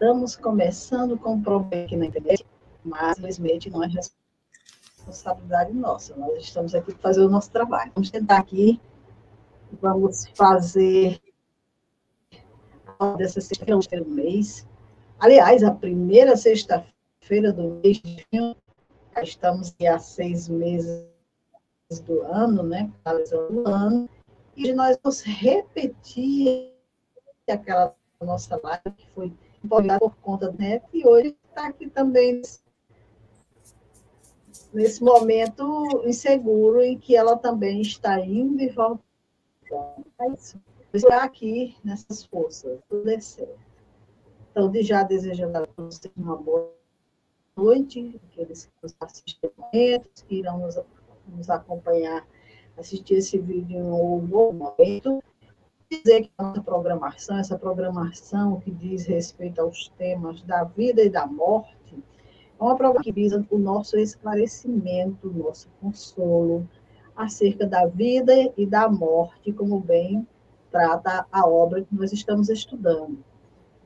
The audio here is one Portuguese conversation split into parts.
Estamos começando com um problema aqui na internet, mas infelizmente não é responsabilidade nossa. Nós estamos aqui para fazer o nosso trabalho. Vamos tentar aqui, vamos fazer dessa sexta-feira do mês. Aliás, a primeira sexta-feira do mês de junho, estamos há seis meses do ano, né? Finalizando o ano, e nós vamos repetir aquela nossa live que foi empolgada por conta do NEP, e hoje está aqui também nesse momento inseguro em que ela também está indo e voltando. Estar aqui nessas forças, tudo é certo. Então, de já desejando a vocês uma boa noite, aqueles que nos assistem, que irão nos, nos acompanhar, assistir esse vídeo em um bom momento dizer que a nossa programação, essa programação que diz respeito aos temas da vida e da morte, é uma programação que visa o nosso esclarecimento, o nosso consolo acerca da vida e da morte, como bem trata a obra que nós estamos estudando.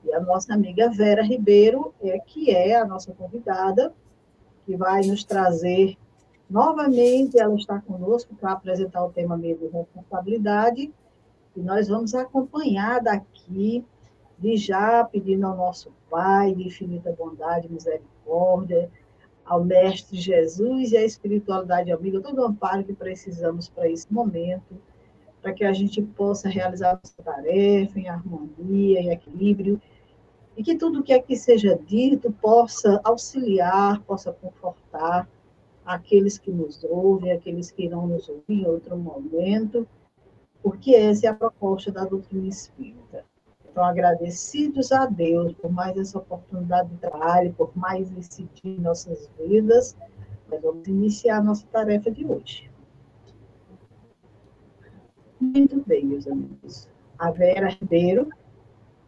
E a nossa amiga Vera Ribeiro é que é a nossa convidada, que vai nos trazer novamente, ela está conosco para apresentar o tema medo e responsabilidade, e nós vamos acompanhar daqui, de já pedindo ao nosso Pai de infinita bondade misericórdia, ao Mestre Jesus e à espiritualidade amiga, todo o amparo que precisamos para esse momento, para que a gente possa realizar nossa tarefa em harmonia e equilíbrio, e que tudo que aqui seja dito possa auxiliar, possa confortar aqueles que nos ouvem, aqueles que irão nos ouvir em outro momento, porque essa é a proposta da doutrina espírita. Então, agradecidos a Deus por mais essa oportunidade de trabalho, por mais decidir em nossas vidas, nós vamos iniciar a nossa tarefa de hoje. Muito bem, meus amigos. A Vera Ribeiro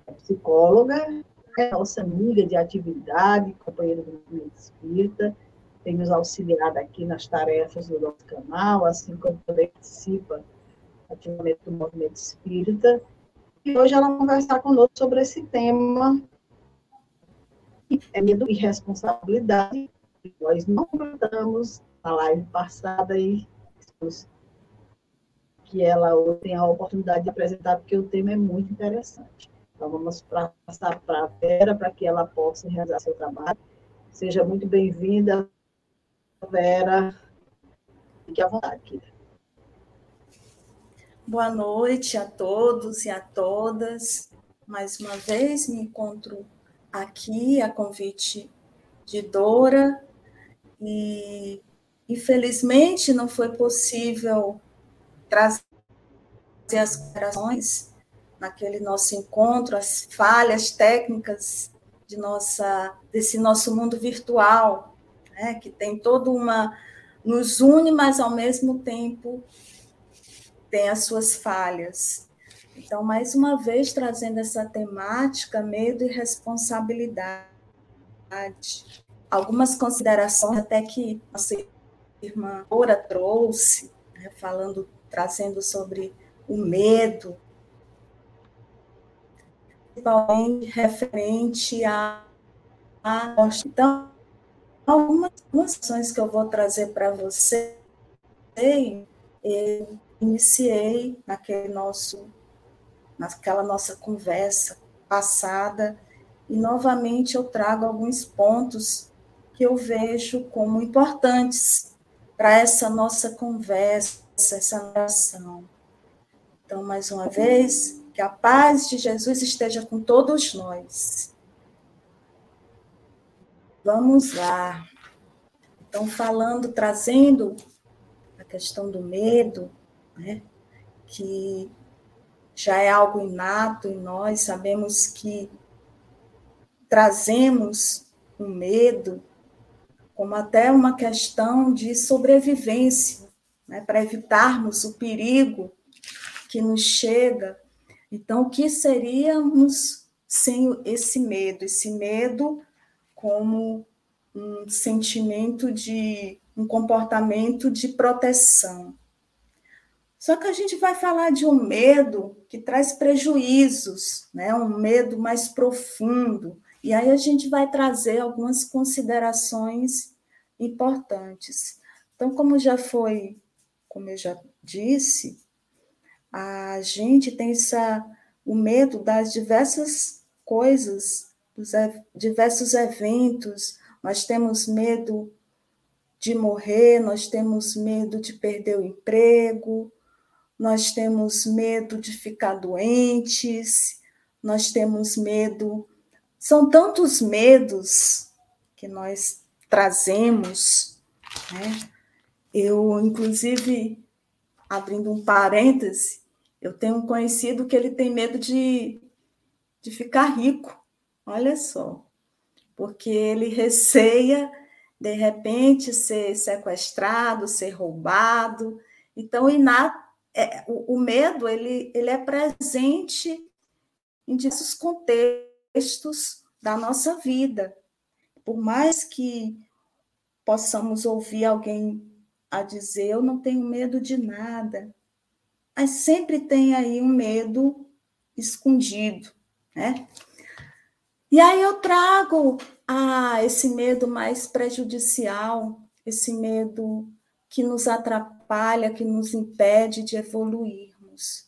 é psicóloga, é nossa amiga de atividade, companheira do movimento espírita, tem nos auxiliado aqui nas tarefas do nosso canal, assim como também participa ativamente do movimento espírita. E hoje ela vai conversar conosco sobre esse tema, que é medo e responsabilidade. Nós não completamos na live passada e que ela hoje tem a oportunidade de apresentar, porque o tema é muito interessante. Então, vamos passar para a Vera para que ela possa realizar seu trabalho. Seja muito bem-vinda, Vera. Fique à vontade, querida. Boa noite a todos e a todas. Mais uma vez me encontro aqui a convite de Dora e infelizmente não foi possível trazer as considerações naquele nosso encontro, as falhas técnicas de nossa desse nosso mundo virtual, né, que tem toda uma nos une, mas ao mesmo tempo tem as suas falhas. Então, mais uma vez, trazendo essa temática, medo e responsabilidade. Algumas considerações até que nossa irmã Ora trouxe, né, falando, trazendo sobre o medo, principalmente referente a, a então algumas ações que eu vou trazer para você iniciei naquele nosso, naquela nossa conversa passada, e novamente eu trago alguns pontos que eu vejo como importantes para essa nossa conversa, essa oração. Então, mais uma vez, que a paz de Jesus esteja com todos nós. Vamos lá. Então, falando, trazendo a questão do medo, né? que já é algo inato em nós, sabemos que trazemos o um medo como até uma questão de sobrevivência, né? para evitarmos o perigo que nos chega. Então, o que seríamos sem esse medo? Esse medo como um sentimento de um comportamento de proteção. Só que a gente vai falar de um medo que traz prejuízos, né? um medo mais profundo. E aí a gente vai trazer algumas considerações importantes. Então, como já foi, como eu já disse, a gente tem essa, o medo das diversas coisas, dos diversos eventos, nós temos medo de morrer, nós temos medo de perder o emprego, nós temos medo de ficar doentes, nós temos medo. São tantos medos que nós trazemos. Né? Eu, inclusive, abrindo um parêntese, eu tenho um conhecido que ele tem medo de, de ficar rico. Olha só. Porque ele receia, de repente, ser sequestrado, ser roubado. Então, é, o, o medo ele, ele é presente em diversos contextos da nossa vida. Por mais que possamos ouvir alguém a dizer, eu não tenho medo de nada, mas sempre tem aí um medo escondido, né? E aí eu trago ah, esse medo mais prejudicial, esse medo que nos atrapalha, que nos impede de evoluirmos.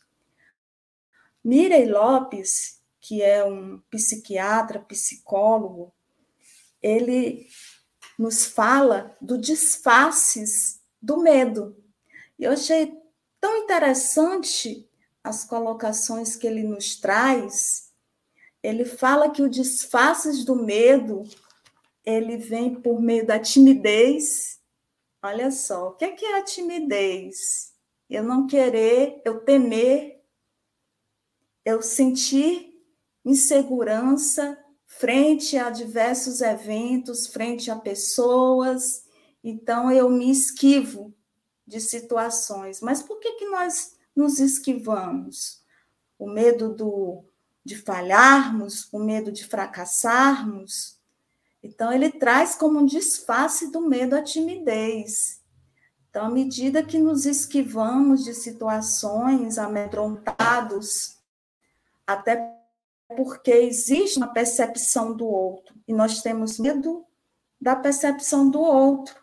Mirei Lopes, que é um psiquiatra, psicólogo, ele nos fala do disfarces do medo. E eu achei tão interessante as colocações que ele nos traz. Ele fala que o disfarces do medo ele vem por meio da timidez. Olha só, o que é, é a timidez? Eu não querer, eu temer, eu sentir insegurança frente a diversos eventos, frente a pessoas. Então eu me esquivo de situações. Mas por que, que nós nos esquivamos? O medo do, de falharmos, o medo de fracassarmos. Então, ele traz como um disfarce do medo a timidez. Então, à medida que nos esquivamos de situações amedrontados, até porque existe uma percepção do outro, e nós temos medo da percepção do outro,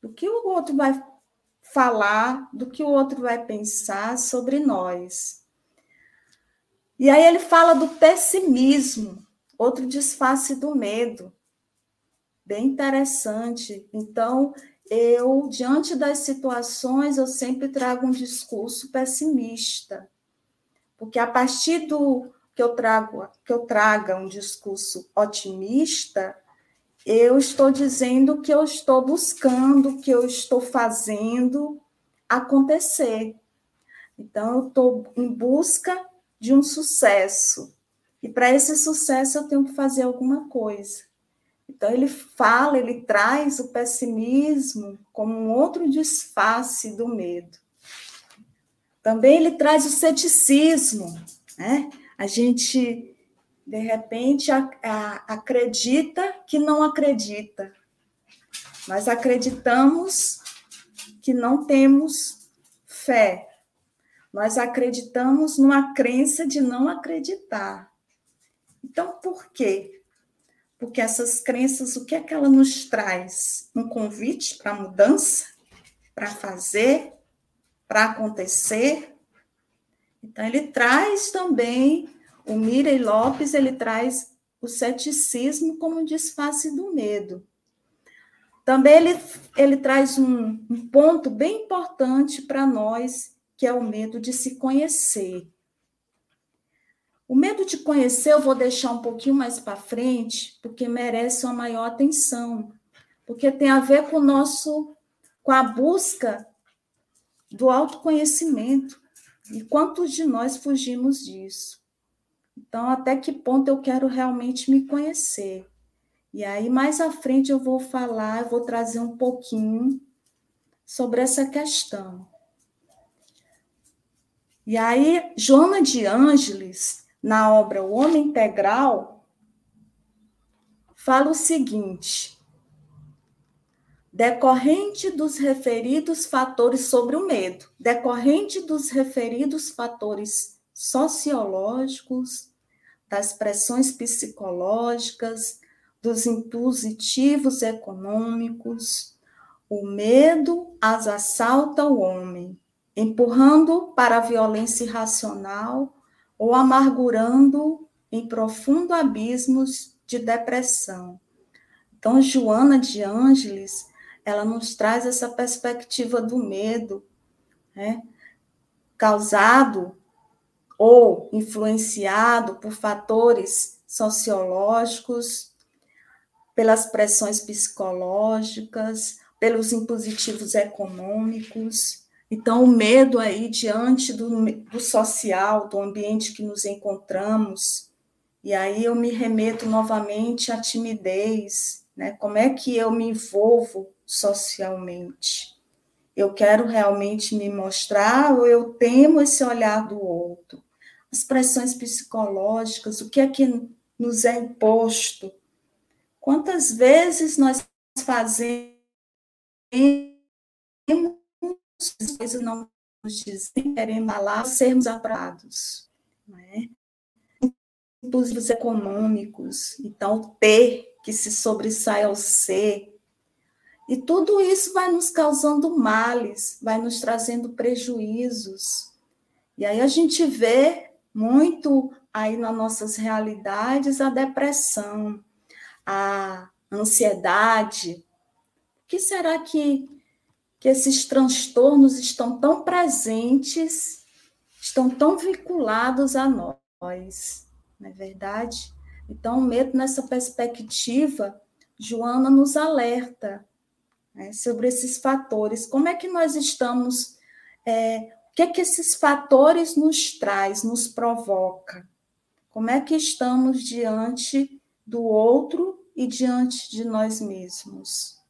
do que o outro vai falar do que o outro vai pensar sobre nós. E aí ele fala do pessimismo, outro disfarce do medo. Bem interessante. Então, eu, diante das situações, eu sempre trago um discurso pessimista. Porque a partir do que eu trago, que eu traga um discurso otimista, eu estou dizendo que eu estou buscando, que eu estou fazendo acontecer. Então, eu estou em busca de um sucesso. E para esse sucesso, eu tenho que fazer alguma coisa. Então, ele fala, ele traz o pessimismo como um outro disfarce do medo. Também ele traz o ceticismo. Né? A gente de repente a, a, acredita que não acredita. Nós acreditamos que não temos fé. Nós acreditamos numa crença de não acreditar. Então, por quê? Porque essas crenças, o que é que ela nos traz? Um convite para mudança, para fazer, para acontecer. Então, ele traz também o Mirei Lopes ele traz o ceticismo como disfarce do medo. Também ele, ele traz um, um ponto bem importante para nós, que é o medo de se conhecer. O medo de conhecer eu vou deixar um pouquinho mais para frente, porque merece uma maior atenção, porque tem a ver com o nosso com a busca do autoconhecimento. E quantos de nós fugimos disso? Então, até que ponto eu quero realmente me conhecer? E aí, mais à frente, eu vou falar, eu vou trazer um pouquinho sobre essa questão. E aí, Joana de Ângeles, na obra O Homem Integral, fala o seguinte: decorrente dos referidos fatores sobre o medo, decorrente dos referidos fatores sociológicos, das pressões psicológicas, dos impositivos econômicos, o medo as assalta o homem, empurrando para a violência irracional ou amargurando em profundo abismos de depressão. Então, Joana de Ângeles, ela nos traz essa perspectiva do medo, né? causado ou influenciado por fatores sociológicos, pelas pressões psicológicas, pelos impositivos econômicos. Então, o medo aí diante do, do social, do ambiente que nos encontramos, e aí eu me remeto novamente à timidez, né? Como é que eu me envolvo socialmente? Eu quero realmente me mostrar ou eu temo esse olhar do outro? As pressões psicológicas, o que é que nos é imposto? Quantas vezes nós fazemos coisas não nos dizem, queremos lá sermos aprovados, não é? Econômicos, então ter que se sobressai ao ser, e tudo isso vai nos causando males, vai nos trazendo prejuízos. E aí a gente vê muito aí nas nossas realidades a depressão, a ansiedade. O que será que, que esses transtornos estão tão presentes, estão tão vinculados a nós? Não é verdade? Então, o medo nessa perspectiva, Joana nos alerta né, sobre esses fatores. Como é que nós estamos? É, o que é que esses fatores nos traz, nos provoca? Como é que estamos diante do outro e diante de nós mesmos?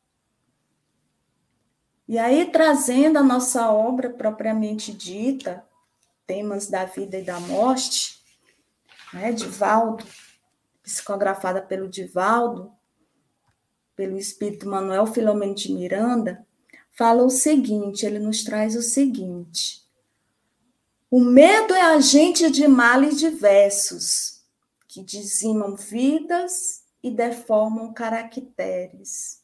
E aí, trazendo a nossa obra propriamente dita, temas da vida e da morte, né, Divaldo, psicografada pelo Divaldo, pelo espírito Manuel Filomeno de Miranda, fala o seguinte, ele nos traz o seguinte: O medo é agente de males diversos, que dizimam vidas e deformam caracteres,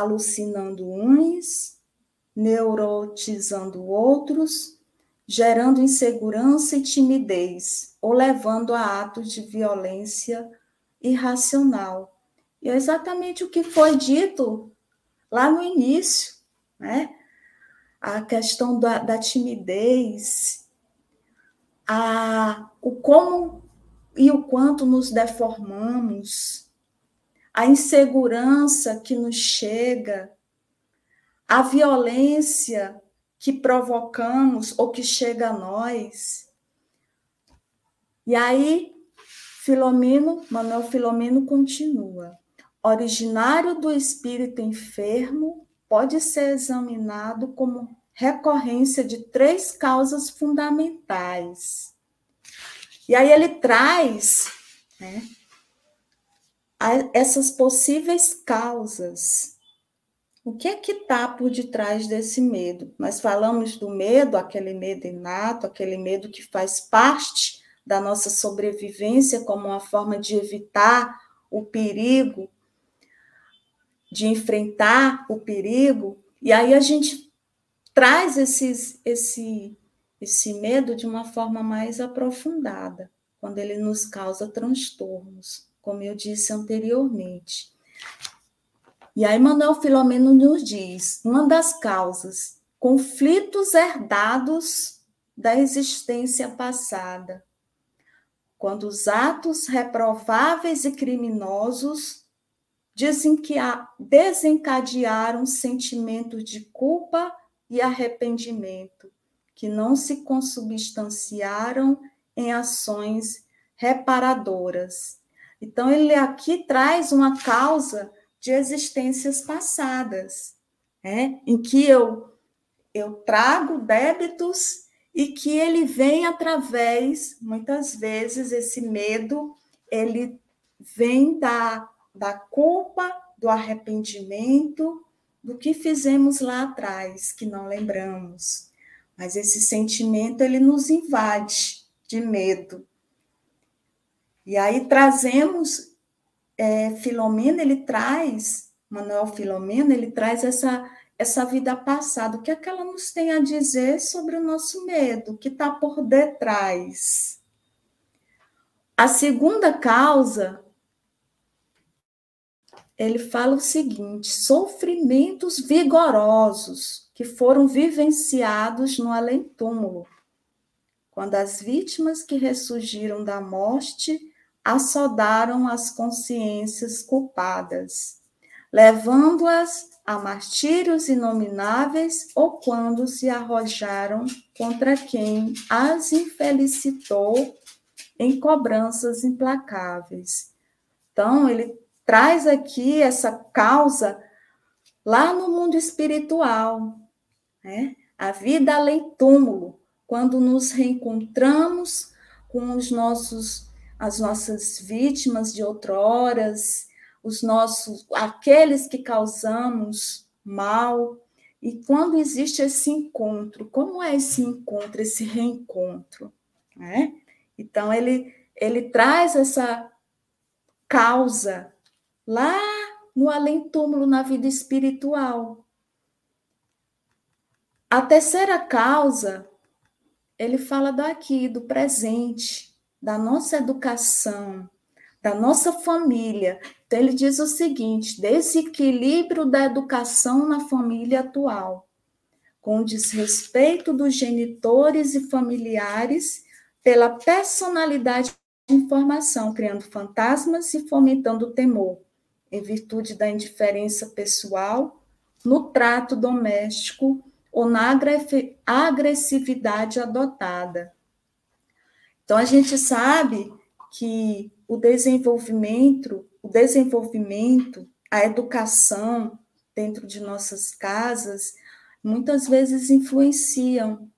alucinando uns, neurotizando outros, gerando insegurança e timidez, ou levando a atos de violência irracional e é exatamente o que foi dito lá no início, né? A questão da, da timidez, a, o como e o quanto nos deformamos, a insegurança que nos chega, a violência que provocamos ou que chega a nós. E aí, Filomeno, Manuel Filomeno continua originário do espírito enfermo pode ser examinado como recorrência de três causas fundamentais. E aí ele traz né, essas possíveis causas. O que é que está por detrás desse medo? Nós falamos do medo, aquele medo inato, aquele medo que faz parte da nossa sobrevivência como uma forma de evitar o perigo de enfrentar o perigo, e aí a gente traz esses, esse, esse medo de uma forma mais aprofundada, quando ele nos causa transtornos, como eu disse anteriormente. E aí Manuel Filomeno nos diz, uma das causas, conflitos herdados da existência passada, quando os atos reprováveis e criminosos desencadearam sentimentos de culpa e arrependimento, que não se consubstanciaram em ações reparadoras. Então, ele aqui traz uma causa de existências passadas, né? em que eu, eu trago débitos e que ele vem através, muitas vezes, esse medo, ele vem da da culpa, do arrependimento, do que fizemos lá atrás, que não lembramos. Mas esse sentimento ele nos invade de medo. E aí trazemos, é, Filomena, ele traz, Manuel Filomena, ele traz essa, essa vida passada. O que é que ela nos tem a dizer sobre o nosso medo, o que está por detrás? A segunda causa, ele fala o seguinte: sofrimentos vigorosos que foram vivenciados no além-túmulo, quando as vítimas que ressurgiram da morte assodaram as consciências culpadas, levando-as a martírios inomináveis ou quando se arrojaram contra quem as infelicitou em cobranças implacáveis. Então, ele traz aqui essa causa lá no mundo espiritual, né? A vida além túmulo, quando nos reencontramos com os nossos as nossas vítimas de outroras, os nossos aqueles que causamos mal. E quando existe esse encontro, como é esse encontro, esse reencontro, né? Então ele ele traz essa causa lá no além-túmulo na vida espiritual. A terceira causa, ele fala daqui, do presente, da nossa educação, da nossa família. Então, ele diz o seguinte: desequilíbrio da educação na família atual, com desrespeito dos genitores e familiares pela personalidade de informação, criando fantasmas e fomentando o temor, em virtude da indiferença pessoal, no trato doméstico ou na agressividade adotada, então a gente sabe que o desenvolvimento, o desenvolvimento, a educação dentro de nossas casas, muitas vezes influenciam.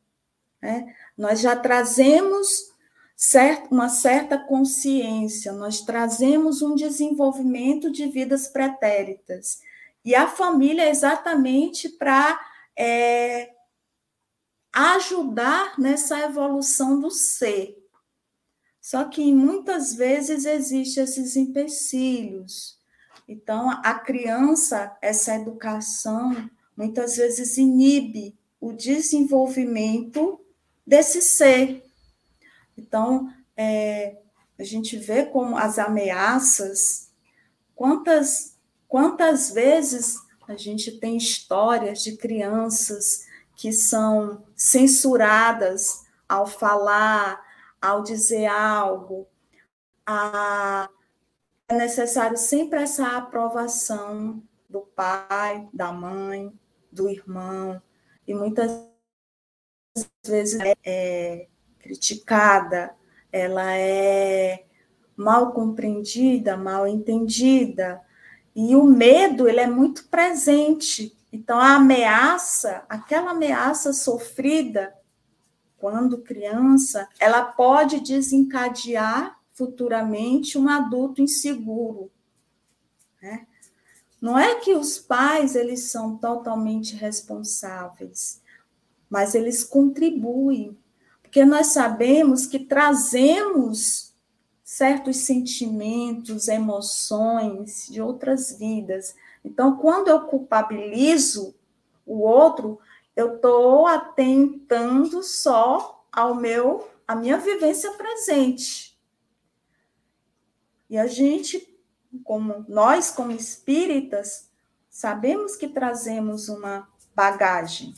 Né? Nós já trazemos certo, uma certa consciência, nós trazemos um desenvolvimento de vidas pretéritas. E a família é exatamente para é, ajudar nessa evolução do ser. Só que muitas vezes existem esses empecilhos. Então, a criança, essa educação, muitas vezes inibe o desenvolvimento desse ser. Então, é, a gente vê como as ameaças, quantas, quantas vezes a gente tem histórias de crianças que são censuradas ao falar, ao dizer algo, a, é necessário sempre essa aprovação do pai, da mãe, do irmão, e muitas vezes é, é criticada, ela é mal compreendida, mal entendida, e o medo ele é muito presente. Então a ameaça, aquela ameaça sofrida, quando criança, ela pode desencadear futuramente um adulto inseguro. Né? Não é que os pais eles são totalmente responsáveis, mas eles contribuem, porque nós sabemos que trazemos certos sentimentos, emoções de outras vidas. Então, quando eu culpabilizo o outro, eu estou atentando só ao meu, a minha vivência presente. E a gente, como nós como espíritas, sabemos que trazemos uma bagagem.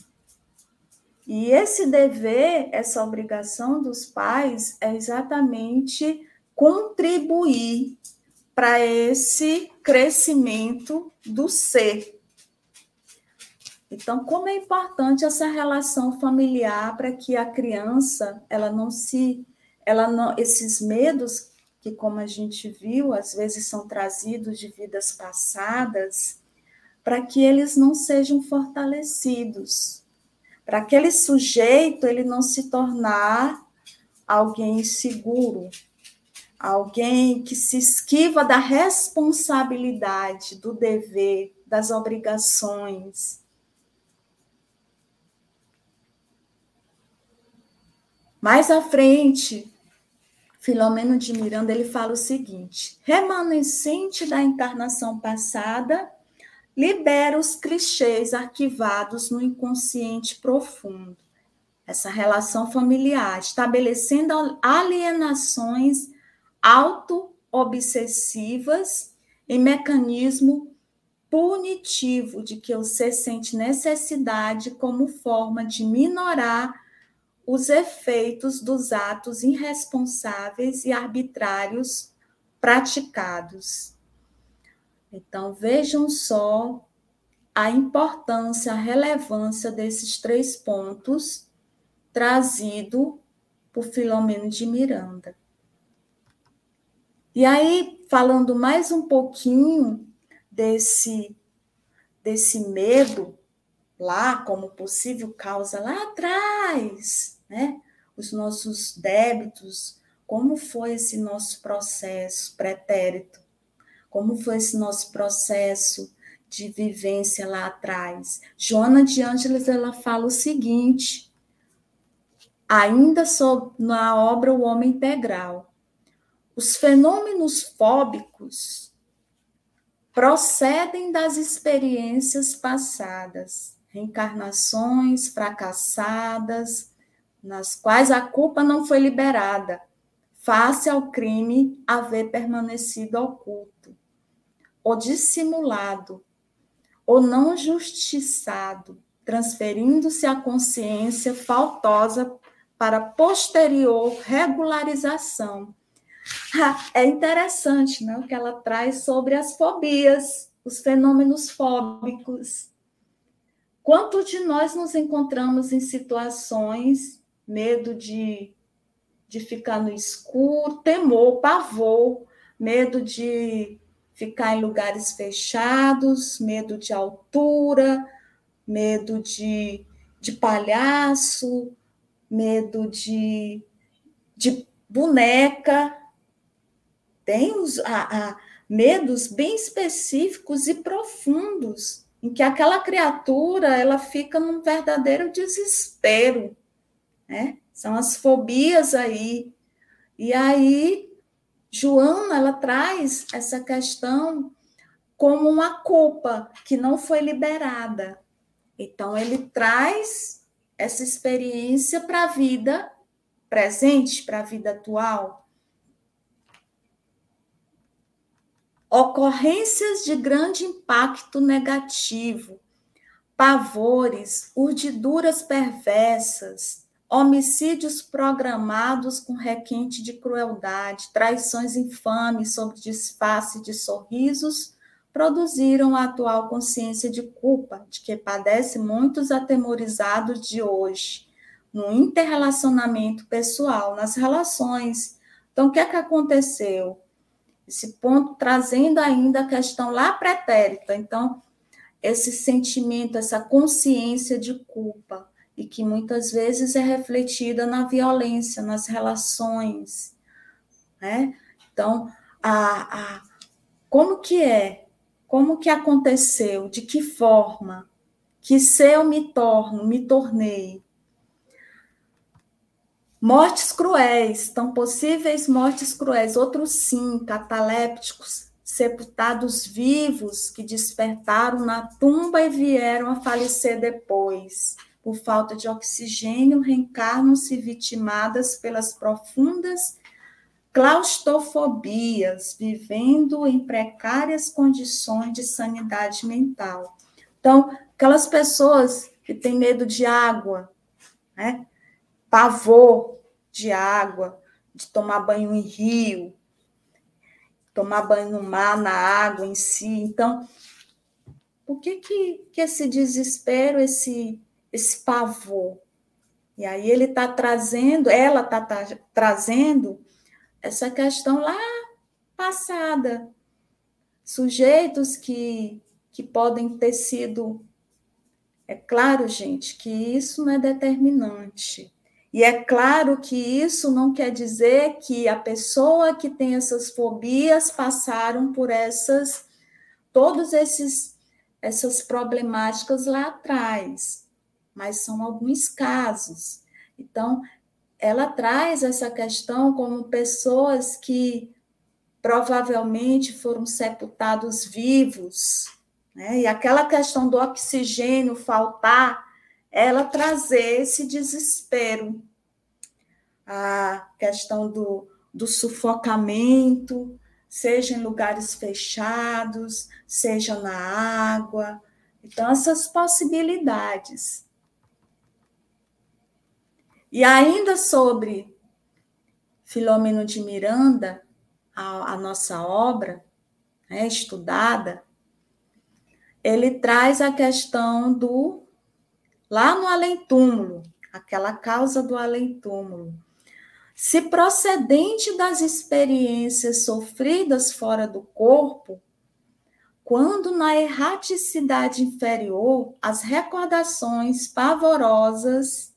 E esse dever, essa obrigação dos pais é exatamente contribuir para esse crescimento do ser, então, como é importante essa relação familiar para que a criança, ela não se, ela não, esses medos que como a gente viu, às vezes são trazidos de vidas passadas, para que eles não sejam fortalecidos, para aquele sujeito ele não se tornar alguém inseguro, alguém que se esquiva da responsabilidade, do dever, das obrigações. Mais à frente, Filomeno de Miranda ele fala o seguinte: remanescente da encarnação passada, libera os clichês arquivados no inconsciente profundo. Essa relação familiar, estabelecendo alienações auto-obsessivas em mecanismo punitivo de que o ser sente necessidade como forma de minorar os efeitos dos atos irresponsáveis e arbitrários praticados. Então, vejam só a importância, a relevância desses três pontos trazido por Filomeno de Miranda. E aí, falando mais um pouquinho desse, desse medo lá, como possível causa lá atrás, né? Os nossos débitos, como foi esse nosso processo pretérito, como foi esse nosso processo de vivência lá atrás. Joana de Ângeles ela fala o seguinte, ainda na obra O Homem Integral. Os fenômenos fóbicos procedem das experiências passadas, reencarnações fracassadas, nas quais a culpa não foi liberada, face ao crime haver permanecido oculto, ou dissimulado, ou não justiçado, transferindo-se a consciência faltosa para posterior regularização. É interessante né, o que ela traz sobre as fobias, os fenômenos fóbicos. Quanto de nós nos encontramos em situações, medo de, de ficar no escuro, temor, pavor, medo de ficar em lugares fechados, medo de altura, medo de, de palhaço, medo de, de boneca. Tem os, a, a, medos bem específicos e profundos, em que aquela criatura ela fica num verdadeiro desespero. Né? São as fobias aí. E aí, Joana, ela traz essa questão como uma culpa que não foi liberada. Então, ele traz essa experiência para a vida presente, para a vida atual. Ocorrências de grande impacto negativo, pavores, urdiduras perversas, homicídios programados com requinte de crueldade, traições infames sob disfarce de sorrisos produziram a atual consciência de culpa de que padece muitos atemorizados de hoje, no interrelacionamento pessoal, nas relações. Então, o que é que aconteceu? Esse ponto trazendo ainda a questão lá pretérita. Então, esse sentimento, essa consciência de culpa, e que muitas vezes é refletida na violência, nas relações. Né? Então, a, a, como que é como que aconteceu? De que forma? Que ser eu me torno, me tornei? Mortes cruéis, tão possíveis mortes cruéis. Outros sim, catalépticos, sepultados vivos que despertaram na tumba e vieram a falecer depois. Por falta de oxigênio, reencarnam-se vitimadas pelas profundas claustrofobias, vivendo em precárias condições de sanidade mental. Então, aquelas pessoas que têm medo de água, né? pavor de água, de tomar banho em rio, tomar banho no mar, na água em si. Então, por que, que, que esse desespero, esse, esse pavor? E aí ele está trazendo, ela está tá, trazendo essa questão lá passada. Sujeitos que, que podem ter sido. É claro, gente, que isso não é determinante. E é claro que isso não quer dizer que a pessoa que tem essas fobias passaram por essas todos esses essas problemáticas lá atrás, mas são alguns casos. Então, ela traz essa questão como pessoas que provavelmente foram sepultados vivos, né? e aquela questão do oxigênio faltar, ela trazer esse desespero, a questão do, do sufocamento, seja em lugares fechados, seja na água. Então, essas possibilidades. E ainda sobre Filomeno de Miranda, a, a nossa obra né, estudada, ele traz a questão do lá no além-túmulo, aquela causa do além-túmulo. Se procedente das experiências sofridas fora do corpo, quando na erraticidade inferior as recordações pavorosas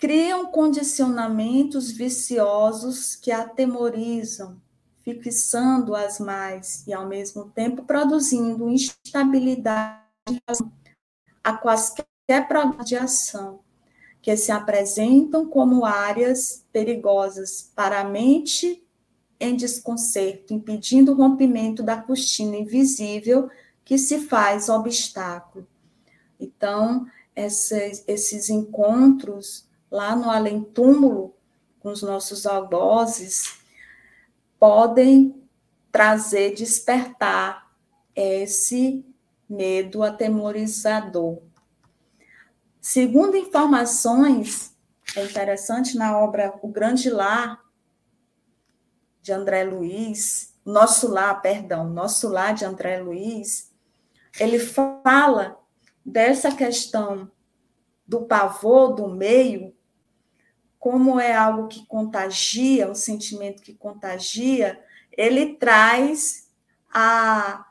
criam condicionamentos viciosos que atemorizam, fixando-as mais e, ao mesmo tempo, produzindo instabilidade a quaisquer programas de ação que se apresentam como áreas perigosas para a mente em desconcerto, impedindo o rompimento da cortina invisível que se faz obstáculo. Então, esses, esses encontros lá no além-túmulo com os nossos algozes podem trazer, despertar esse medo atemorizador. Segundo informações, é interessante na obra O Grande Lar, de André Luiz, Nosso Lar, perdão, Nosso Lar, de André Luiz, ele fala dessa questão do pavor do meio, como é algo que contagia, um sentimento que contagia, ele traz a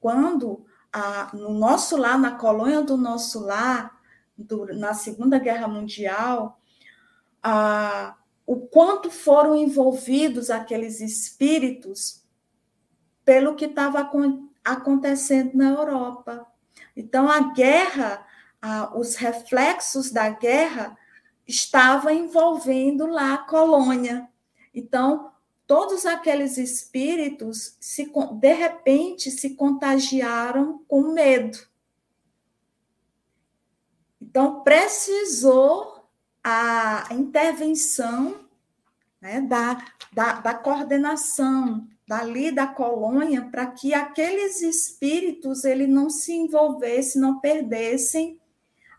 quando a, no nosso lar, na colônia do nosso lar, do, na Segunda Guerra Mundial, a, o quanto foram envolvidos aqueles espíritos pelo que estava acontecendo na Europa. Então, a guerra, a, os reflexos da guerra estavam envolvendo lá a colônia. Então, todos aqueles espíritos, se, de repente, se contagiaram com medo. Então, precisou a intervenção né, da, da, da coordenação dali da colônia para que aqueles espíritos ele não se envolvessem, não perdessem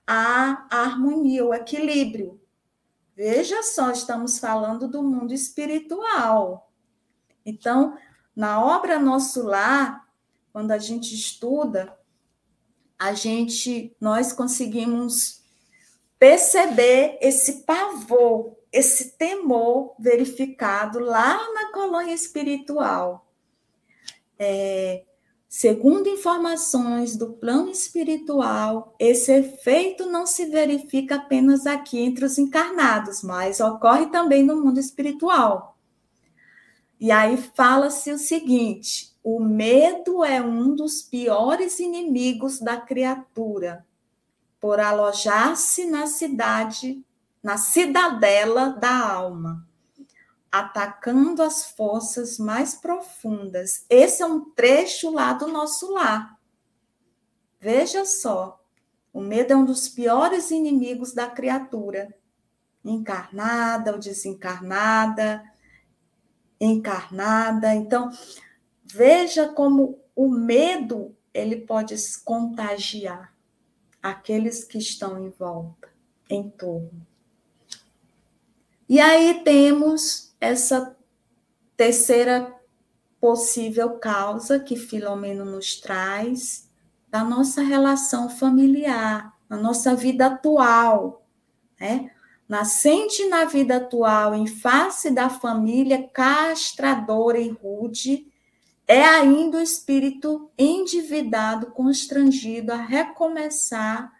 a, harmonia, o equilíbrio. Veja só, estamos falando do mundo espiritual. Então, na obra Nosso Lar, quando a gente estuda a gente, nós conseguimos perceber esse pavor, esse temor verificado lá na colônia espiritual. É, segundo informações do plano espiritual, esse efeito não se verifica apenas aqui entre os encarnados, mas ocorre também no mundo espiritual. E aí fala-se o seguinte: o medo é um dos piores inimigos da criatura, por alojar-se na cidade, na cidadela da alma, atacando as forças mais profundas. Esse é um trecho lá do nosso lar. Veja só, o medo é um dos piores inimigos da criatura, encarnada ou desencarnada, encarnada. Então, Veja como o medo ele pode contagiar aqueles que estão em volta, em torno. E aí temos essa terceira possível causa que Filomeno nos traz da nossa relação familiar, na nossa vida atual, né? Nascente na vida atual, em face da família castradora e rude, é ainda o espírito endividado, constrangido a recomeçar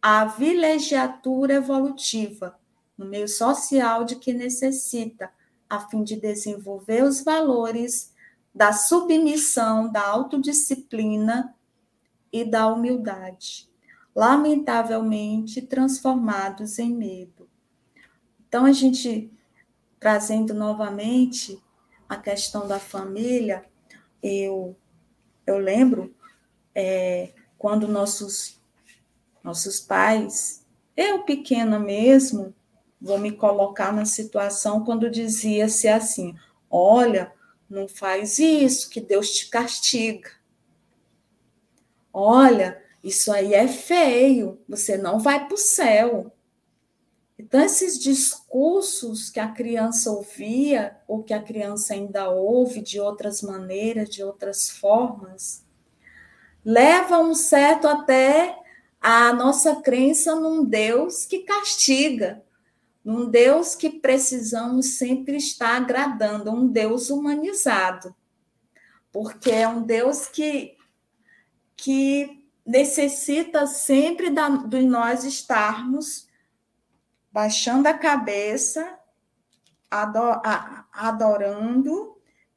a vilegiatura evolutiva no meio social de que necessita, a fim de desenvolver os valores da submissão, da autodisciplina e da humildade, lamentavelmente transformados em medo. Então, a gente trazendo novamente a questão da família, eu, eu lembro é, quando nossos, nossos pais, eu pequena mesmo, vou me colocar na situação quando dizia-se assim: olha, não faz isso, que Deus te castiga. Olha, isso aí é feio, você não vai para o céu. Então, esses discursos que a criança ouvia, ou que a criança ainda ouve de outras maneiras, de outras formas, levam um certo até a nossa crença num Deus que castiga, num Deus que precisamos sempre estar agradando, um Deus humanizado, porque é um Deus que, que necessita sempre da, de nós estarmos baixando a cabeça, adorando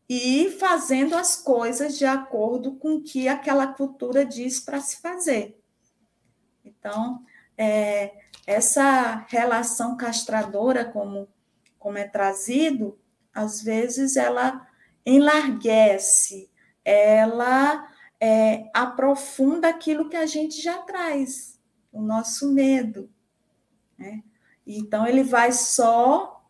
e fazendo as coisas de acordo com o que aquela cultura diz para se fazer. Então, é, essa relação castradora, como, como é trazido, às vezes ela enlarguece, ela é, aprofunda aquilo que a gente já traz, o nosso medo. Né? Então, ele vai só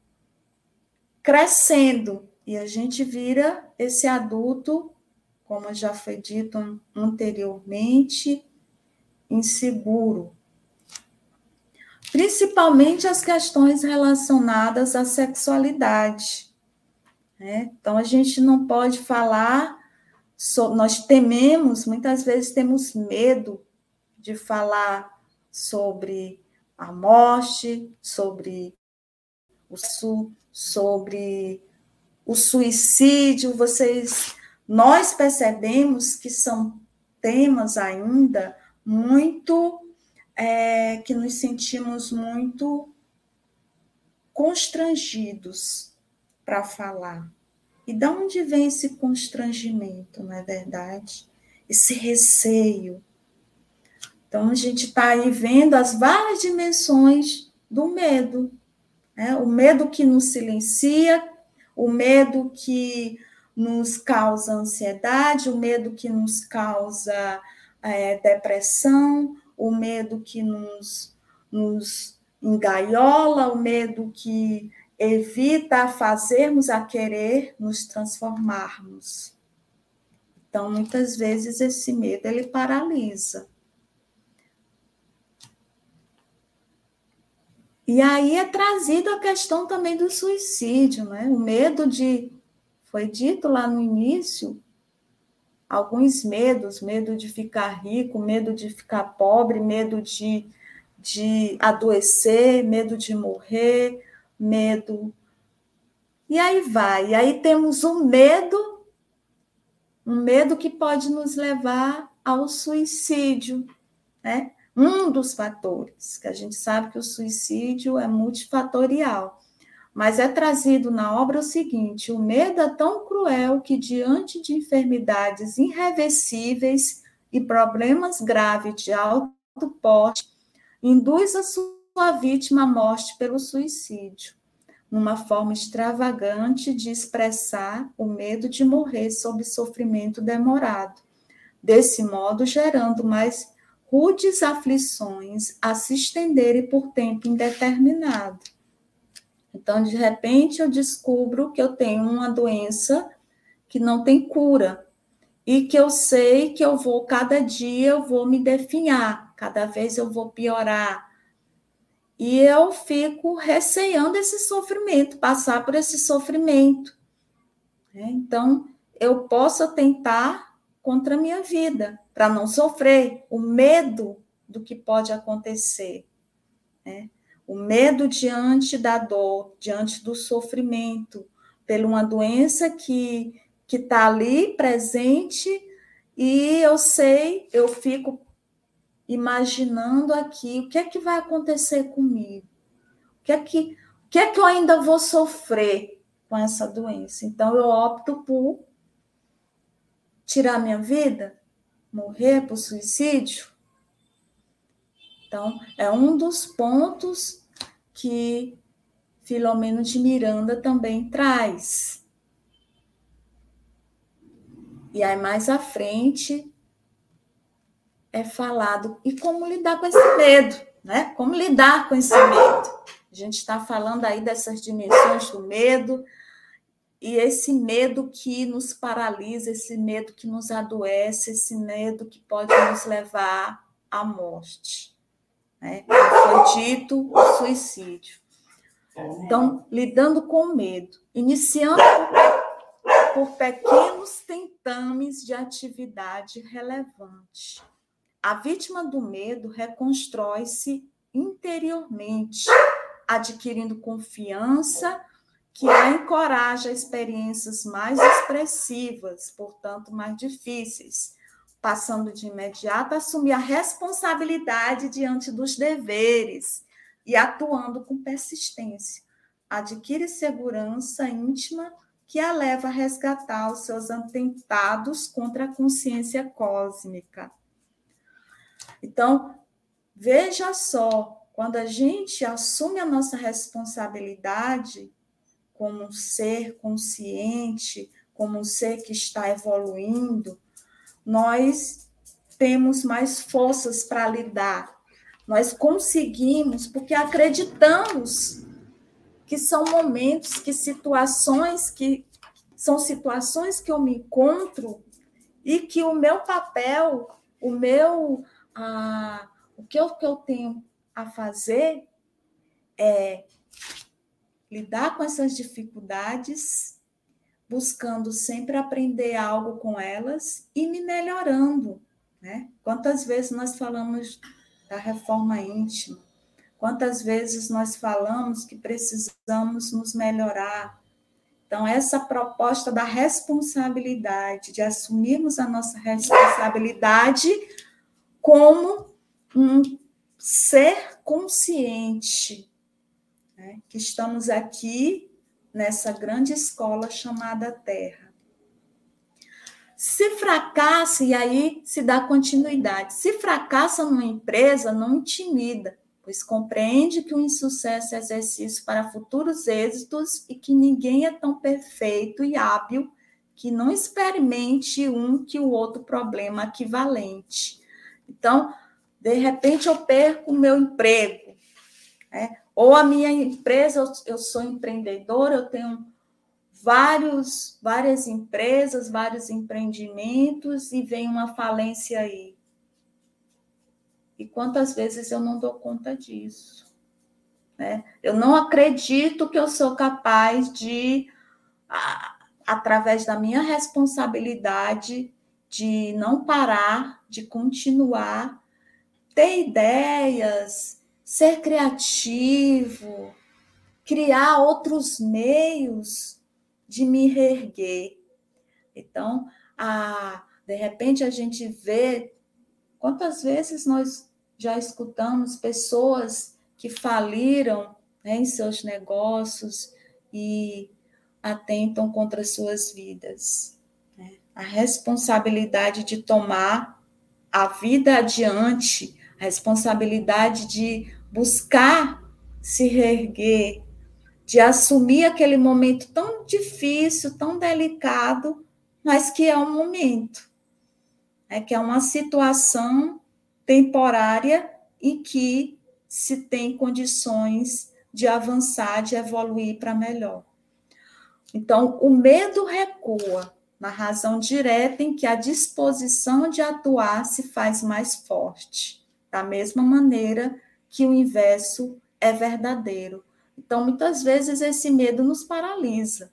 crescendo e a gente vira esse adulto, como já foi dito anteriormente, inseguro, principalmente as questões relacionadas à sexualidade. Né? Então, a gente não pode falar, so, nós tememos, muitas vezes temos medo de falar sobre a morte, sobre o sobre o suicídio. Vocês, nós percebemos que são temas ainda muito é, que nos sentimos muito constrangidos para falar. E de onde vem esse constrangimento, não é verdade? Esse receio. Então, a gente está aí vendo as várias dimensões do medo. Né? O medo que nos silencia, o medo que nos causa ansiedade, o medo que nos causa é, depressão, o medo que nos, nos engaiola, o medo que evita fazermos a querer nos transformarmos. Então, muitas vezes esse medo ele paralisa. E aí é trazido a questão também do suicídio, né? O medo de foi dito lá no início alguns medos, medo de ficar rico, medo de ficar pobre, medo de, de adoecer, medo de morrer, medo. E aí vai. E aí temos um medo, um medo que pode nos levar ao suicídio, né? Um dos fatores, que a gente sabe que o suicídio é multifatorial. Mas é trazido na obra o seguinte: o medo é tão cruel que, diante de enfermidades irreversíveis e problemas graves de alto porte, induz a sua vítima à morte pelo suicídio, numa forma extravagante de expressar o medo de morrer sob sofrimento demorado, desse modo gerando mais rudes aflições a se estenderem por tempo indeterminado. Então, de repente, eu descubro que eu tenho uma doença que não tem cura e que eu sei que eu vou, cada dia, eu vou me definhar, cada vez eu vou piorar. E eu fico receando esse sofrimento, passar por esse sofrimento. Né? Então, eu posso tentar contra a minha vida, para não sofrer, o medo do que pode acontecer. Né? O medo diante da dor, diante do sofrimento, pela uma doença que que está ali presente e eu sei, eu fico imaginando aqui o que é que vai acontecer comigo, o que é que o que é que eu ainda vou sofrer com essa doença. Então eu opto por tirar minha vida? Morrer por suicídio? Então, é um dos pontos que Filomeno de Miranda também traz. E aí, mais à frente, é falado. E como lidar com esse medo, né? Como lidar com esse medo? A gente está falando aí dessas dimensões do medo, e esse medo que nos paralisa, esse medo que nos adoece, esse medo que pode nos levar à morte. Né? Foi dito suicídio. Então, lidando com o medo, iniciando por pequenos tentames de atividade relevante. A vítima do medo reconstrói-se interiormente, adquirindo confiança que a encoraja a experiências mais expressivas, portanto, mais difíceis, passando de imediato a assumir a responsabilidade diante dos deveres e atuando com persistência. Adquire segurança íntima que a leva a resgatar os seus atentados contra a consciência cósmica. Então, veja só, quando a gente assume a nossa responsabilidade, como um ser consciente, como um ser que está evoluindo, nós temos mais forças para lidar. Nós conseguimos, porque acreditamos que são momentos, que situações que são situações que eu me encontro e que o meu papel, o meu, ah, o que eu, que eu tenho a fazer é lidar com essas dificuldades, buscando sempre aprender algo com elas e me melhorando. Né? Quantas vezes nós falamos da reforma íntima? Quantas vezes nós falamos que precisamos nos melhorar? Então, essa proposta da responsabilidade, de assumirmos a nossa responsabilidade como um ser consciente, né? que estamos aqui nessa grande escola chamada Terra. Se fracassa, e aí se dá continuidade, se fracassa numa empresa, não intimida, pois compreende que o insucesso é exercício para futuros êxitos e que ninguém é tão perfeito e hábil que não experimente um que o outro problema equivalente. Então, de repente, eu perco o meu emprego. Né? Ou a minha empresa, eu sou empreendedora, eu tenho vários, várias empresas, vários empreendimentos e vem uma falência aí. E quantas vezes eu não dou conta disso? Né? Eu não acredito que eu sou capaz de, através da minha responsabilidade, de não parar, de continuar, ter ideias, ser criativo, criar outros meios de me reerguer. Então, a, de repente a gente vê quantas vezes nós já escutamos pessoas que faliram né, em seus negócios e atentam contra suas vidas. Né? A responsabilidade de tomar a vida adiante, a responsabilidade de buscar se reerguer, de assumir aquele momento tão difícil, tão delicado, mas que é um momento, é que é uma situação temporária e que se tem condições de avançar, de evoluir para melhor. Então, o medo recua na razão direta em que a disposição de atuar se faz mais forte. Da mesma maneira que o inverso é verdadeiro. Então, muitas vezes, esse medo nos paralisa.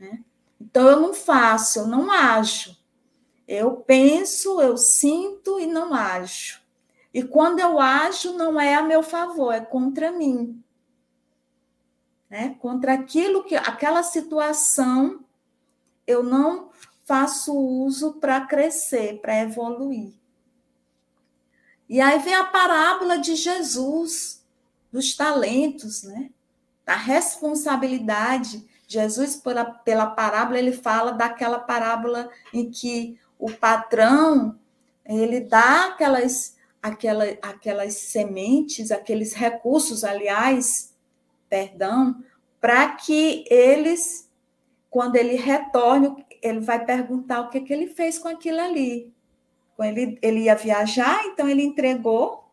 Né? Então, eu não faço, eu não ajo. Eu penso, eu sinto e não ajo. E quando eu ajo, não é a meu favor, é contra mim. Né? Contra aquilo que, aquela situação, eu não faço uso para crescer, para evoluir. E aí vem a parábola de Jesus, dos talentos, né? Da responsabilidade. Jesus, pela, pela parábola, ele fala daquela parábola em que o patrão ele dá aquelas, aquela, aquelas sementes, aqueles recursos, aliás, perdão, para que eles, quando ele retorne, ele vai perguntar o que, que ele fez com aquilo ali. Ele, ele ia viajar, então ele entregou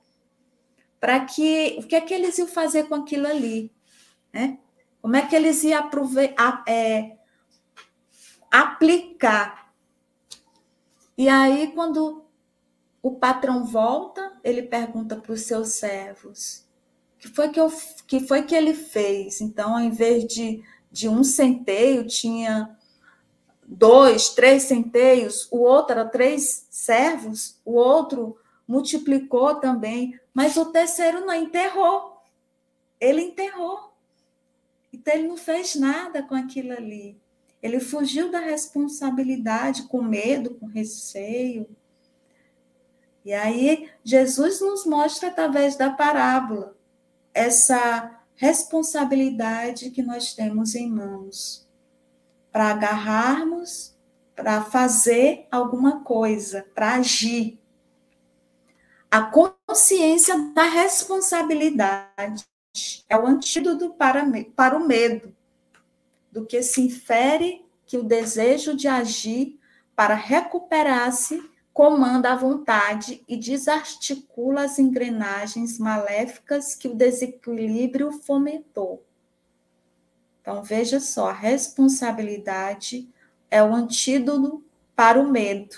para que o que é que eles iam fazer com aquilo ali, né? Como é que eles iam aproveitar, é, aplicar? E aí, quando o patrão volta, ele pergunta para os seus servos: que foi que, eu, que foi que ele fez? Então, ao invés de, de um centeio, tinha dois, três centeios, o outro era três servos, o outro multiplicou também, mas o terceiro não enterrou. Ele enterrou. Então, ele não fez nada com aquilo ali. Ele fugiu da responsabilidade com medo, com receio. E aí, Jesus nos mostra através da parábola essa responsabilidade que nós temos em mãos para agarrarmos, para fazer alguma coisa, para agir. A consciência da responsabilidade é o antídoto para, para o medo, do que se infere que o desejo de agir para recuperar-se comanda a vontade e desarticula as engrenagens maléficas que o desequilíbrio fomentou. Então, veja só, a responsabilidade é o antídoto para o medo.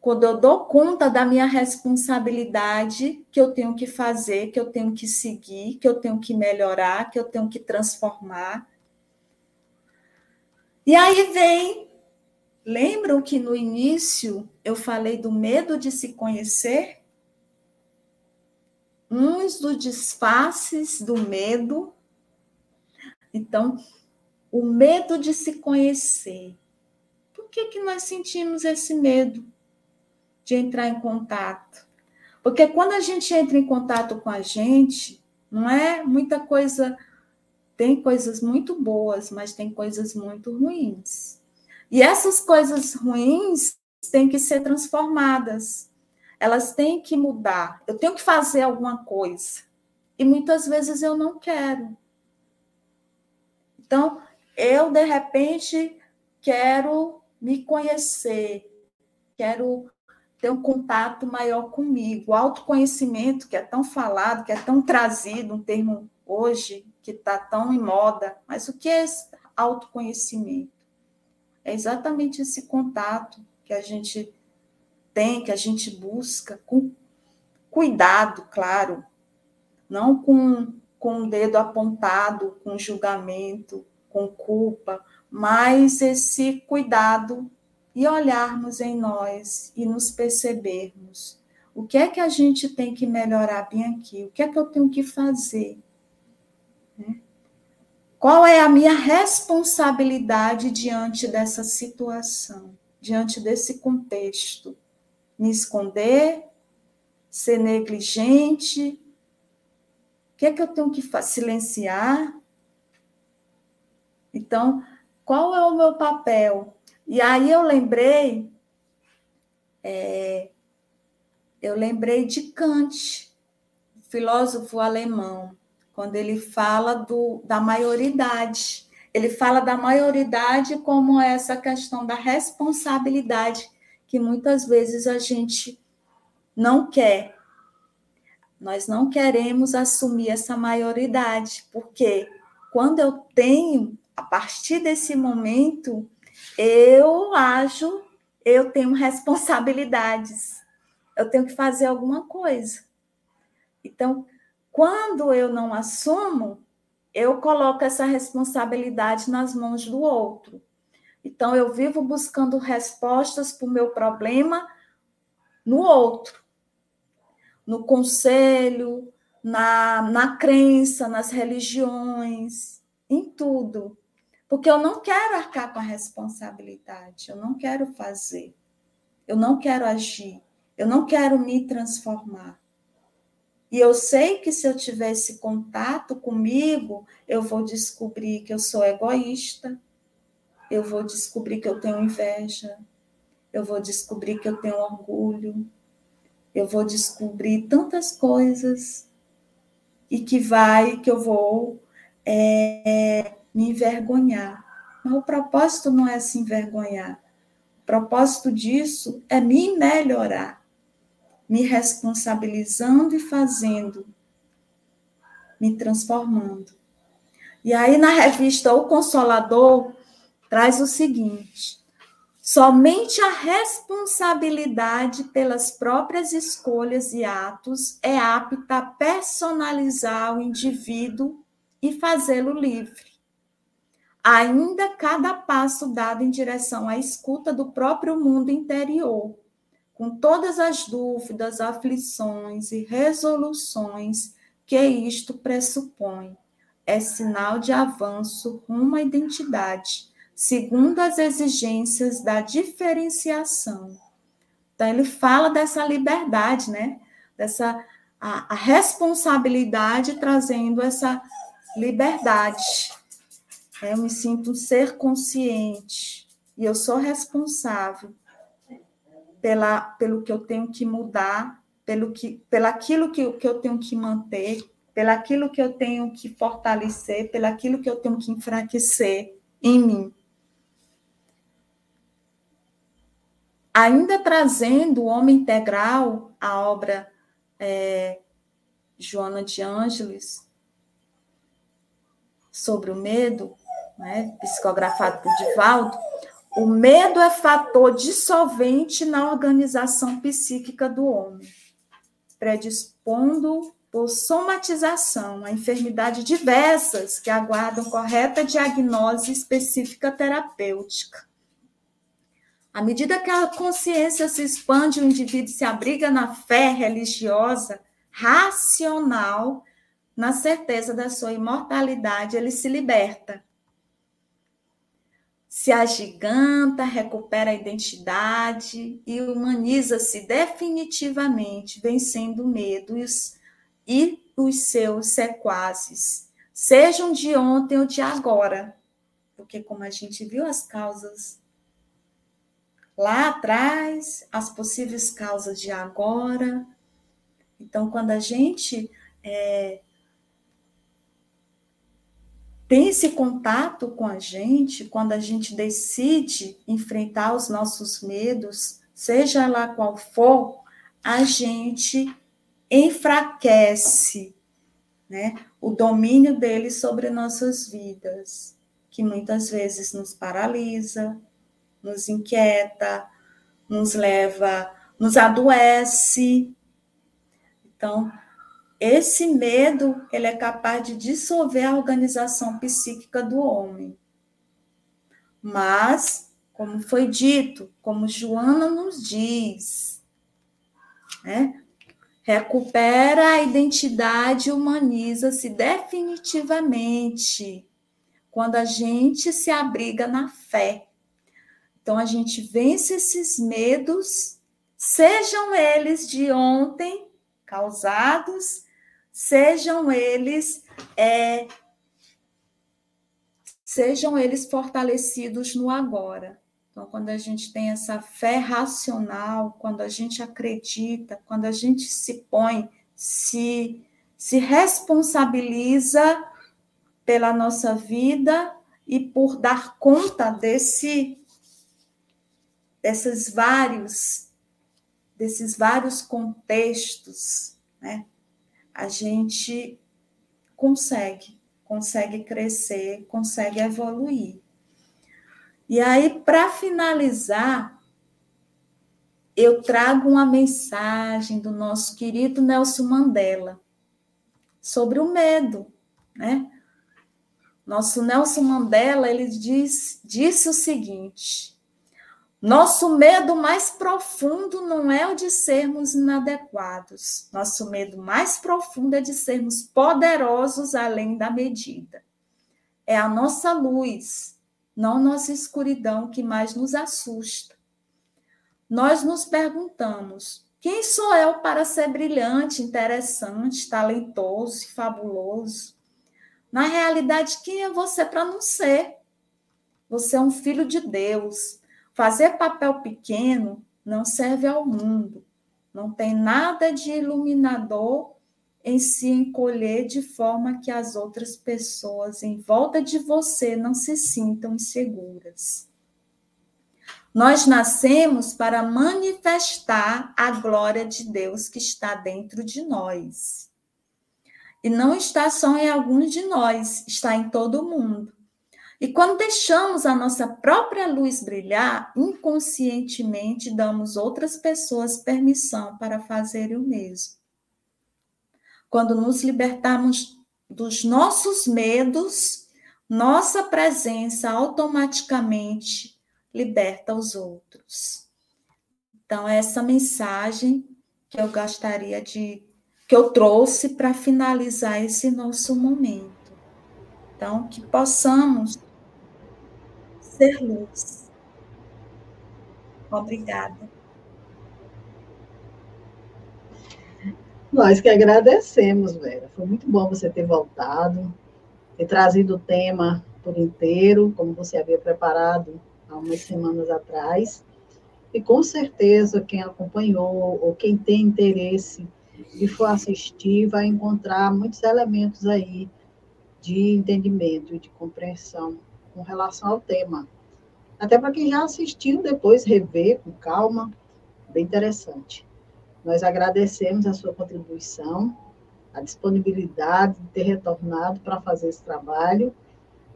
Quando eu dou conta da minha responsabilidade, que eu tenho que fazer, que eu tenho que seguir, que eu tenho que melhorar, que eu tenho que transformar. E aí vem Lembram que no início eu falei do medo de se conhecer? Uns dos disfarces do medo. Então, o medo de se conhecer. Por que, que nós sentimos esse medo de entrar em contato? Porque quando a gente entra em contato com a gente, não é muita coisa. Tem coisas muito boas, mas tem coisas muito ruins. E essas coisas ruins têm que ser transformadas. Elas têm que mudar. Eu tenho que fazer alguma coisa. E muitas vezes eu não quero. Então, eu, de repente, quero me conhecer, quero ter um contato maior comigo. O autoconhecimento, que é tão falado, que é tão trazido, um termo hoje que está tão em moda. Mas o que é esse autoconhecimento? É exatamente esse contato que a gente tem, que a gente busca, com cuidado, claro, não com, com o dedo apontado, com julgamento, com culpa, mas esse cuidado e olharmos em nós e nos percebermos. O que é que a gente tem que melhorar bem aqui? O que é que eu tenho que fazer? Né? Qual é a minha responsabilidade diante dessa situação, diante desse contexto? Me esconder? Ser negligente? Que é que eu tenho que? Silenciar? Então, qual é o meu papel? E aí eu lembrei, é, eu lembrei de Kant, filósofo alemão quando ele fala do, da maioridade. Ele fala da maioridade como essa questão da responsabilidade que muitas vezes a gente não quer. Nós não queremos assumir essa maioridade, porque quando eu tenho, a partir desse momento, eu ajo, eu tenho responsabilidades, eu tenho que fazer alguma coisa. Então, quando eu não assumo, eu coloco essa responsabilidade nas mãos do outro. Então, eu vivo buscando respostas para o meu problema no outro, no conselho, na, na crença, nas religiões, em tudo. Porque eu não quero arcar com a responsabilidade, eu não quero fazer, eu não quero agir, eu não quero me transformar. E eu sei que se eu tiver esse contato comigo, eu vou descobrir que eu sou egoísta, eu vou descobrir que eu tenho inveja, eu vou descobrir que eu tenho orgulho, eu vou descobrir tantas coisas e que vai, que eu vou é, me envergonhar. Mas o propósito não é se envergonhar. O propósito disso é me melhorar, me responsabilizando e fazendo, me transformando. E aí, na revista O Consolador, traz o seguinte: somente a responsabilidade pelas próprias escolhas e atos é apta a personalizar o indivíduo e fazê-lo livre. Ainda cada passo dado em direção à escuta do próprio mundo interior, com todas as dúvidas, aflições e resoluções que isto pressupõe é sinal de avanço rumo à identidade, segundo as exigências da diferenciação. Então, ele fala dessa liberdade, né? Dessa a, a responsabilidade trazendo essa liberdade. Eu me sinto um ser consciente e eu sou responsável pela, pelo que eu tenho que mudar, pelo que, pelaquilo que, que eu tenho que manter, pelaquilo que eu tenho que fortalecer, pelaquilo que eu tenho que enfraquecer em mim. Ainda trazendo o homem integral, a obra é, Joana de Ângeles, sobre o medo, né, psicografado por Divaldo, o medo é fator dissolvente na organização psíquica do homem, predispondo por somatização, a enfermidades diversas que aguardam correta diagnose específica terapêutica. À medida que a consciência se expande, o indivíduo se abriga na fé religiosa, racional, na certeza da sua imortalidade, ele se liberta. Se agiganta, recupera a identidade e humaniza-se definitivamente, vencendo o medo e os e os seus sequazes, sejam de ontem ou de agora. Porque, como a gente viu, as causas lá atrás, as possíveis causas de agora. Então, quando a gente é, tem esse contato com a gente, quando a gente decide enfrentar os nossos medos, seja lá qual for, a gente enfraquece né, o domínio dele sobre nossas vidas, que muitas vezes nos paralisa, nos inquieta, nos leva, nos adoece. Então, esse medo, ele é capaz de dissolver a organização psíquica do homem. Mas, como foi dito, como Joana nos diz, né? recupera a identidade e humaniza-se definitivamente quando a gente se abriga na fé. Então, a gente vence esses medos, sejam eles de ontem causados, sejam eles é, sejam eles fortalecidos no agora. Então, quando a gente tem essa fé racional, quando a gente acredita, quando a gente se põe, se, se responsabiliza pela nossa vida e por dar conta desse desses vários desses vários contextos, né? A gente consegue, consegue crescer, consegue evoluir. E aí, para finalizar, eu trago uma mensagem do nosso querido Nelson Mandela sobre o medo, né? Nosso Nelson Mandela, ele diz, disse o seguinte: nosso medo mais profundo não é o de sermos inadequados. Nosso medo mais profundo é de sermos poderosos além da medida. É a nossa luz, não nossa escuridão que mais nos assusta. Nós nos perguntamos: quem sou eu para ser brilhante, interessante, talentoso e fabuloso? Na realidade, quem é você para não ser? Você é um filho de Deus. Fazer papel pequeno não serve ao mundo. Não tem nada de iluminador em se encolher de forma que as outras pessoas em volta de você não se sintam inseguras. Nós nascemos para manifestar a glória de Deus que está dentro de nós. E não está só em alguns de nós, está em todo mundo. E quando deixamos a nossa própria luz brilhar, inconscientemente damos outras pessoas permissão para fazerem o mesmo. Quando nos libertarmos dos nossos medos, nossa presença automaticamente liberta os outros. Então, essa mensagem que eu gostaria de que eu trouxe para finalizar esse nosso momento. Então, que possamos ser luz. Obrigada. Nós que agradecemos, Vera. Foi muito bom você ter voltado, ter trazido o tema por inteiro, como você havia preparado há umas semanas atrás. E com certeza quem acompanhou ou quem tem interesse e for assistir vai encontrar muitos elementos aí de entendimento e de compreensão com relação ao tema. Até para quem já assistiu, depois rever com calma, bem interessante. Nós agradecemos a sua contribuição, a disponibilidade de ter retornado para fazer esse trabalho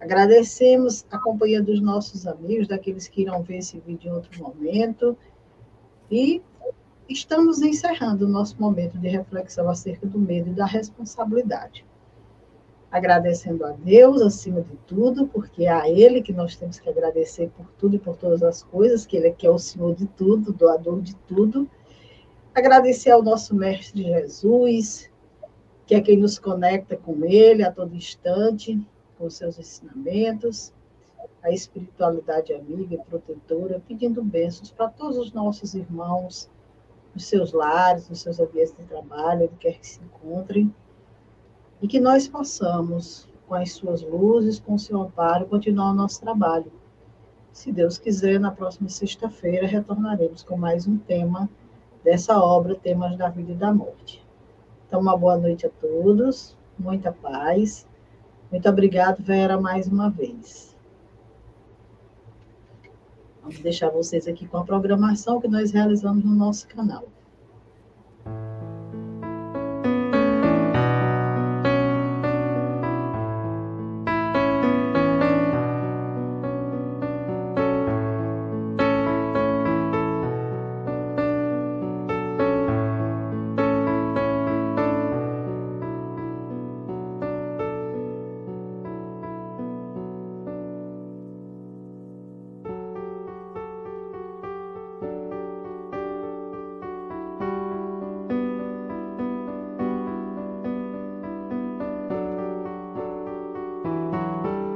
Agradecemos a companhia dos nossos amigos, daqueles que irão ver esse vídeo em outro momento. E estamos encerrando o nosso momento de reflexão acerca do medo e da responsabilidade. Agradecendo a Deus acima de tudo, porque é a Ele que nós temos que agradecer por tudo e por todas as coisas, que Ele é que é o Senhor de tudo, doador de tudo. Agradecer ao nosso Mestre Jesus, que é quem nos conecta com Ele a todo instante, com seus ensinamentos, a espiritualidade amiga e protetora, pedindo bênçãos para todos os nossos irmãos, nos seus lares, nos seus ambientes de trabalho, onde quer que se encontrem, e que nós possamos, com as suas luzes, com o seu amparo, continuar o nosso trabalho. Se Deus quiser, na próxima sexta-feira retornaremos com mais um tema dessa obra, Temas da Vida e da Morte. Então, uma boa noite a todos, muita paz muito obrigado, Vera, mais uma vez. Vamos deixar vocês aqui com a programação que nós realizamos no nosso canal.